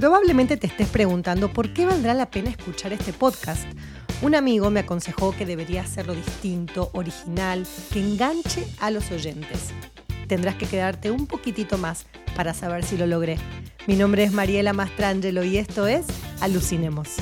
Probablemente te estés preguntando por qué valdrá la pena escuchar este podcast. Un amigo me aconsejó que debería hacerlo distinto, original, que enganche a los oyentes. Tendrás que quedarte un poquitito más para saber si lo logré. Mi nombre es Mariela Mastrangelo y esto es Alucinemos.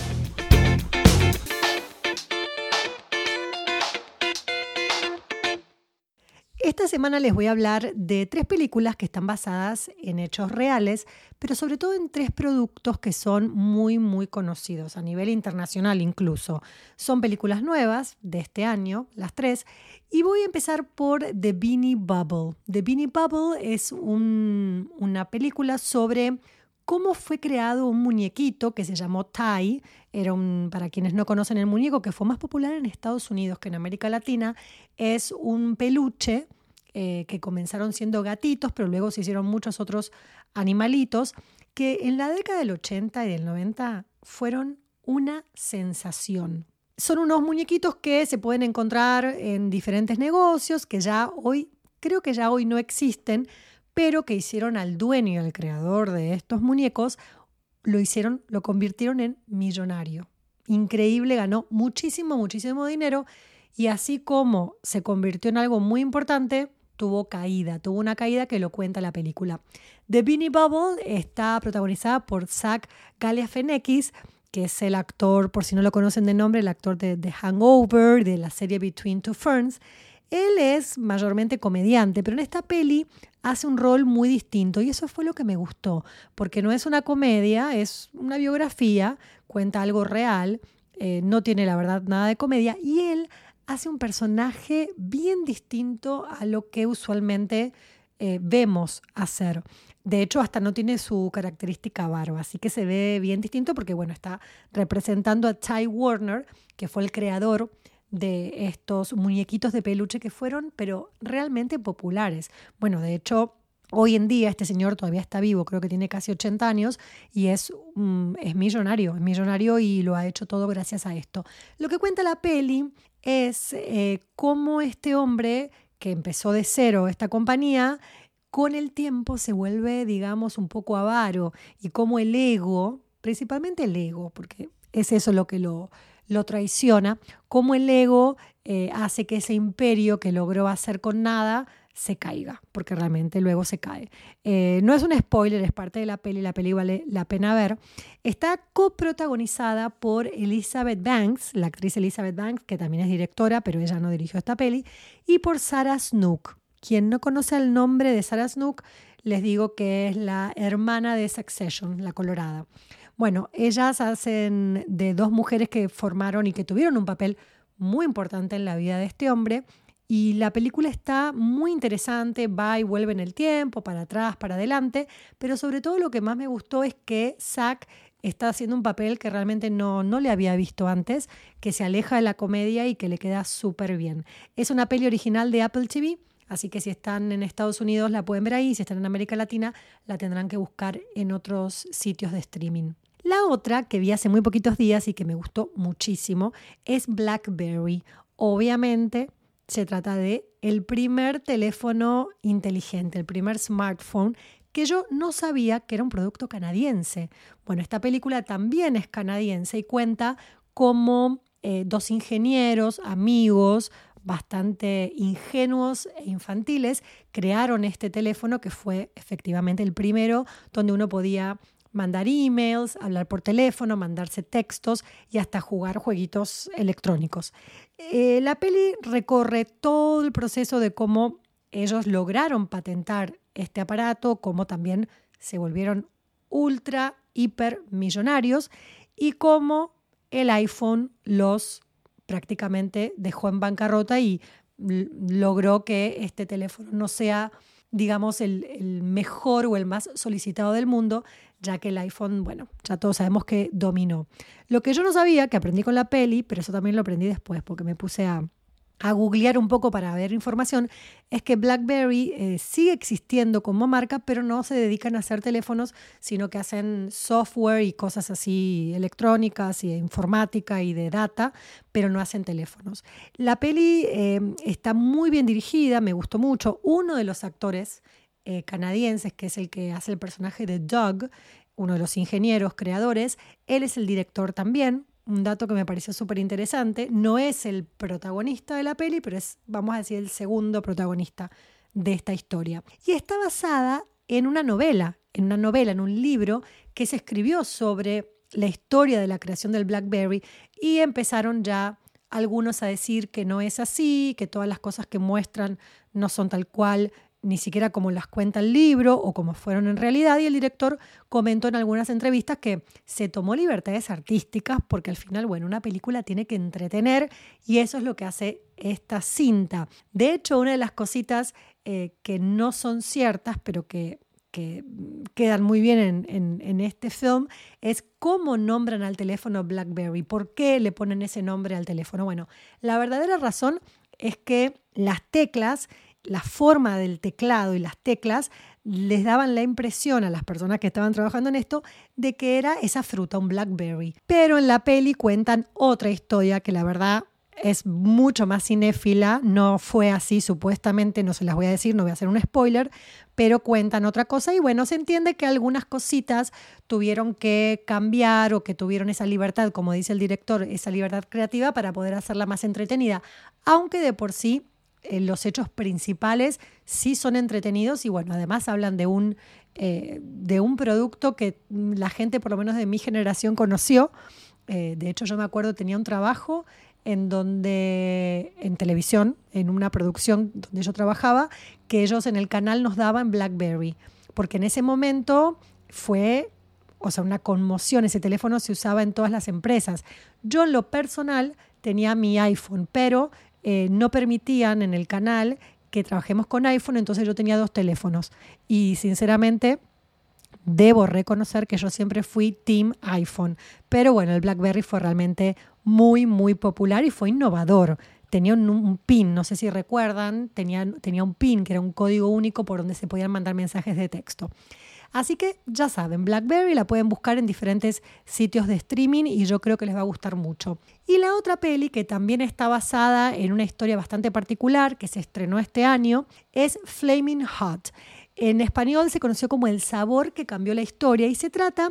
Esta semana les voy a hablar de tres películas que están basadas en hechos reales, pero sobre todo en tres productos que son muy, muy conocidos, a nivel internacional incluso. Son películas nuevas de este año, las tres, y voy a empezar por The Beanie Bubble. The Beanie Bubble es una película sobre cómo fue creado un muñequito que se llamó Ty. Era un, para quienes no conocen el muñeco, que fue más popular en Estados Unidos que en América Latina, es un peluche eh, que comenzaron siendo gatitos, pero luego se hicieron muchos otros animalitos, que en la década del 80 y del 90 fueron una sensación. Son unos muñequitos que se pueden encontrar en diferentes negocios, que ya hoy, creo que ya hoy no existen, pero que hicieron al dueño, al creador de estos muñecos, lo hicieron, lo convirtieron en millonario. Increíble, ganó muchísimo, muchísimo dinero y así como se convirtió en algo muy importante, tuvo caída, tuvo una caída que lo cuenta la película. The Beanie Bubble está protagonizada por Zach Galifianakis, que es el actor, por si no lo conocen de nombre, el actor de The Hangover, de la serie Between Two Ferns. Él es mayormente comediante, pero en esta peli hace un rol muy distinto y eso fue lo que me gustó, porque no es una comedia, es una biografía, cuenta algo real, eh, no tiene la verdad nada de comedia y él hace un personaje bien distinto a lo que usualmente eh, vemos hacer. De hecho, hasta no tiene su característica barba, así que se ve bien distinto porque, bueno, está representando a Ty Warner, que fue el creador de estos muñequitos de peluche que fueron, pero realmente populares. Bueno, de hecho, Hoy en día este señor todavía está vivo, creo que tiene casi 80 años y es, mm, es millonario, es millonario y lo ha hecho todo gracias a esto. Lo que cuenta la peli es eh, cómo este hombre que empezó de cero esta compañía, con el tiempo se vuelve, digamos, un poco avaro y cómo el ego, principalmente el ego, porque es eso lo que lo, lo traiciona, cómo el ego eh, hace que ese imperio que logró hacer con nada se caiga, porque realmente luego se cae. Eh, no es un spoiler, es parte de la peli, la peli vale la pena ver. Está coprotagonizada por Elizabeth Banks, la actriz Elizabeth Banks, que también es directora, pero ella no dirigió esta peli, y por Sarah Snook. Quien no conoce el nombre de Sarah Snook, les digo que es la hermana de Succession, la colorada. Bueno, ellas hacen de dos mujeres que formaron y que tuvieron un papel muy importante en la vida de este hombre y la película está muy interesante, va y vuelve en el tiempo, para atrás, para adelante, pero sobre todo lo que más me gustó es que Zack está haciendo un papel que realmente no, no le había visto antes, que se aleja de la comedia y que le queda súper bien. Es una peli original de Apple TV, así que si están en Estados Unidos la pueden ver ahí, si están en América Latina la tendrán que buscar en otros sitios de streaming. La otra que vi hace muy poquitos días y que me gustó muchísimo es Blackberry. Obviamente se trata de el primer teléfono inteligente, el primer smartphone que yo no sabía que era un producto canadiense. Bueno, esta película también es canadiense y cuenta cómo eh, dos ingenieros, amigos, bastante ingenuos e infantiles, crearon este teléfono que fue efectivamente el primero donde uno podía mandar emails, hablar por teléfono, mandarse textos y hasta jugar jueguitos electrónicos. Eh, la peli recorre todo el proceso de cómo ellos lograron patentar este aparato, cómo también se volvieron ultra, hiper millonarios y cómo el iPhone los prácticamente dejó en bancarrota y logró que este teléfono no sea digamos, el, mejor o el más solicitado del mundo, ya que el iPhone, bueno, ya todos sabemos que dominó. Lo que yo no sabía, que aprendí con la peli, pero eso también lo aprendí después, porque me puse a, a googlear un poco para ver información, es que BlackBerry eh, sigue existiendo como marca, pero no se dedican a hacer teléfonos, sino que hacen software y cosas así electrónicas y informática y de data, pero no hacen teléfonos. La peli eh, está muy bien dirigida, me gustó mucho. Uno de los actores eh, que es el que hace el personaje de Doug, uno de los ingenieros creadores. Él es el director también, un dato que me pareció súper interesante. No es el protagonista de la peli, pero es, vamos a decir, el segundo protagonista de esta historia. Y está basada en una novela, en una novela, en un libro que se escribió sobre la historia de la creación del BlackBerry y empezaron ya algunos a decir que no es así, que todas las cosas que muestran no son tal cual, ni siquiera como las cuenta el libro o como fueron en realidad. Y el director comentó en algunas entrevistas que se tomó libertades artísticas porque al final, bueno, una película tiene que entretener y eso es lo que hace esta cinta. De hecho, una de las cositas eh, que no son ciertas, pero que que quedan muy bien en, este film es cómo nombran al teléfono BlackBerry, por qué le ponen ese nombre al teléfono. Bueno, la verdadera razón es que las teclas, la forma del teclado y las teclas les daban la impresión a las personas que estaban trabajando en esto de que era esa fruta, un blackberry. Pero en la peli cuentan otra historia que la verdad es mucho más cinéfila, no fue así supuestamente, no se las voy a decir, no voy a hacer un spoiler, pero cuentan otra cosa y bueno, se entiende que algunas cositas tuvieron que cambiar o que tuvieron esa libertad, como dice el director, esa libertad creativa para poder hacerla más entretenida, aunque de por sí eh, los hechos principales sí son entretenidos y bueno, además hablan de un, eh, de un producto que la gente por lo menos de mi generación conoció. Eh, de hecho, yo me acuerdo, tenía un trabajo en donde, en televisión, en una producción donde yo trabajaba, que ellos en el canal nos daban BlackBerry, porque en ese momento fue, o sea, una conmoción, ese teléfono se usaba en todas las empresas. Yo en lo personal tenía mi iPhone, pero eh, no permitían en el canal que trabajemos con iPhone, entonces yo tenía dos teléfonos. Y sinceramente, debo reconocer que yo siempre fui team iPhone. Pero bueno, el BlackBerry fue realmente muy, muy popular y fue innovador. Tenía un, PIN, no sé si recuerdan, tenía, tenía un PIN que era un código único por donde se podían mandar mensajes de texto. Así que ya saben, BlackBerry la pueden buscar en diferentes sitios de streaming y yo creo que les va a gustar mucho. Y la otra peli, que también está basada en una historia bastante particular que se estrenó este año, es Flaming Hot. En español se conoció como El sabor que cambió la historia y se trata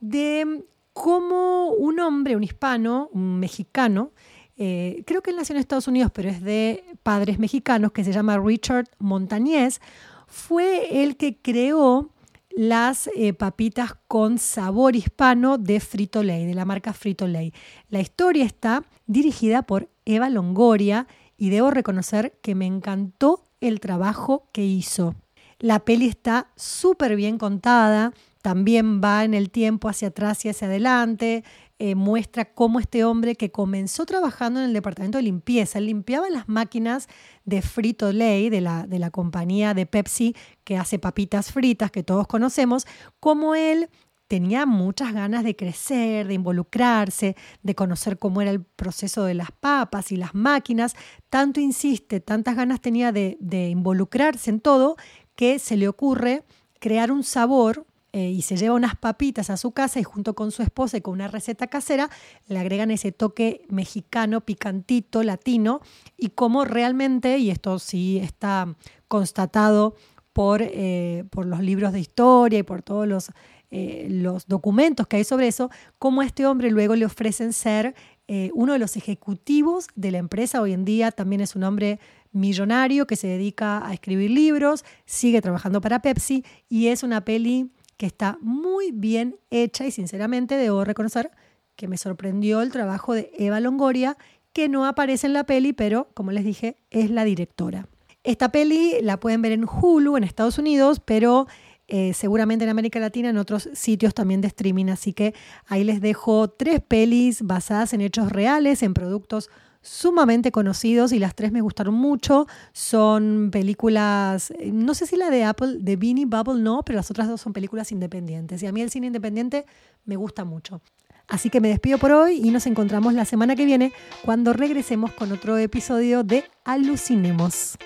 de cómo un hombre, un hispano, un mexicano, eh, creo que él nació en Estados Unidos, pero es de padres mexicanos, que se llama Richard Montañez, fue el que creó las eh, papitas con sabor hispano de Frito Lay, de la marca Frito Lay. La historia está dirigida por Eva Longoria y debo reconocer que me encantó el trabajo que hizo. La peli está súper bien contada, también va en el tiempo hacia atrás y hacia adelante, eh, muestra cómo este hombre que comenzó trabajando en el departamento de limpieza, limpiaba las máquinas de Frito Lay, de la, de la compañía de Pepsi que hace papitas fritas que todos conocemos, cómo él tenía muchas ganas de crecer, de involucrarse, de conocer cómo era el proceso de las papas y las máquinas, tanto insiste, tantas ganas tenía de, de involucrarse en todo, que se le ocurre crear un sabor eh, y se lleva unas papitas a su casa y junto con su esposa y con una receta casera le agregan ese toque mexicano, picantito, latino y como realmente, y esto sí está constatado por, eh, por los libros de historia y por todos los, eh, los documentos que hay sobre eso, como a este hombre luego le ofrecen ser uno de los ejecutivos de la empresa. Hoy en día también es un hombre millonario que se dedica a escribir libros, sigue trabajando para Pepsi y es una peli que está muy bien hecha y sinceramente debo reconocer que me sorprendió el trabajo de Eva Longoria, que no aparece en la peli, pero como les dije, es la directora. Esta peli la pueden ver en Hulu en Estados Unidos, pero eh, seguramente en América Latina, en otros sitios también de streaming. Así que ahí les dejo tres pelis basadas en hechos reales, en productos sumamente conocidos y las tres me gustaron mucho. Son películas, eh, no sé si la de Apple, de Beanie Bubble no, pero las otras dos son películas independientes. Y a mí el cine independiente me gusta mucho. Así que me despido por hoy y nos encontramos la semana que viene cuando regresemos con otro episodio de Alucinemos.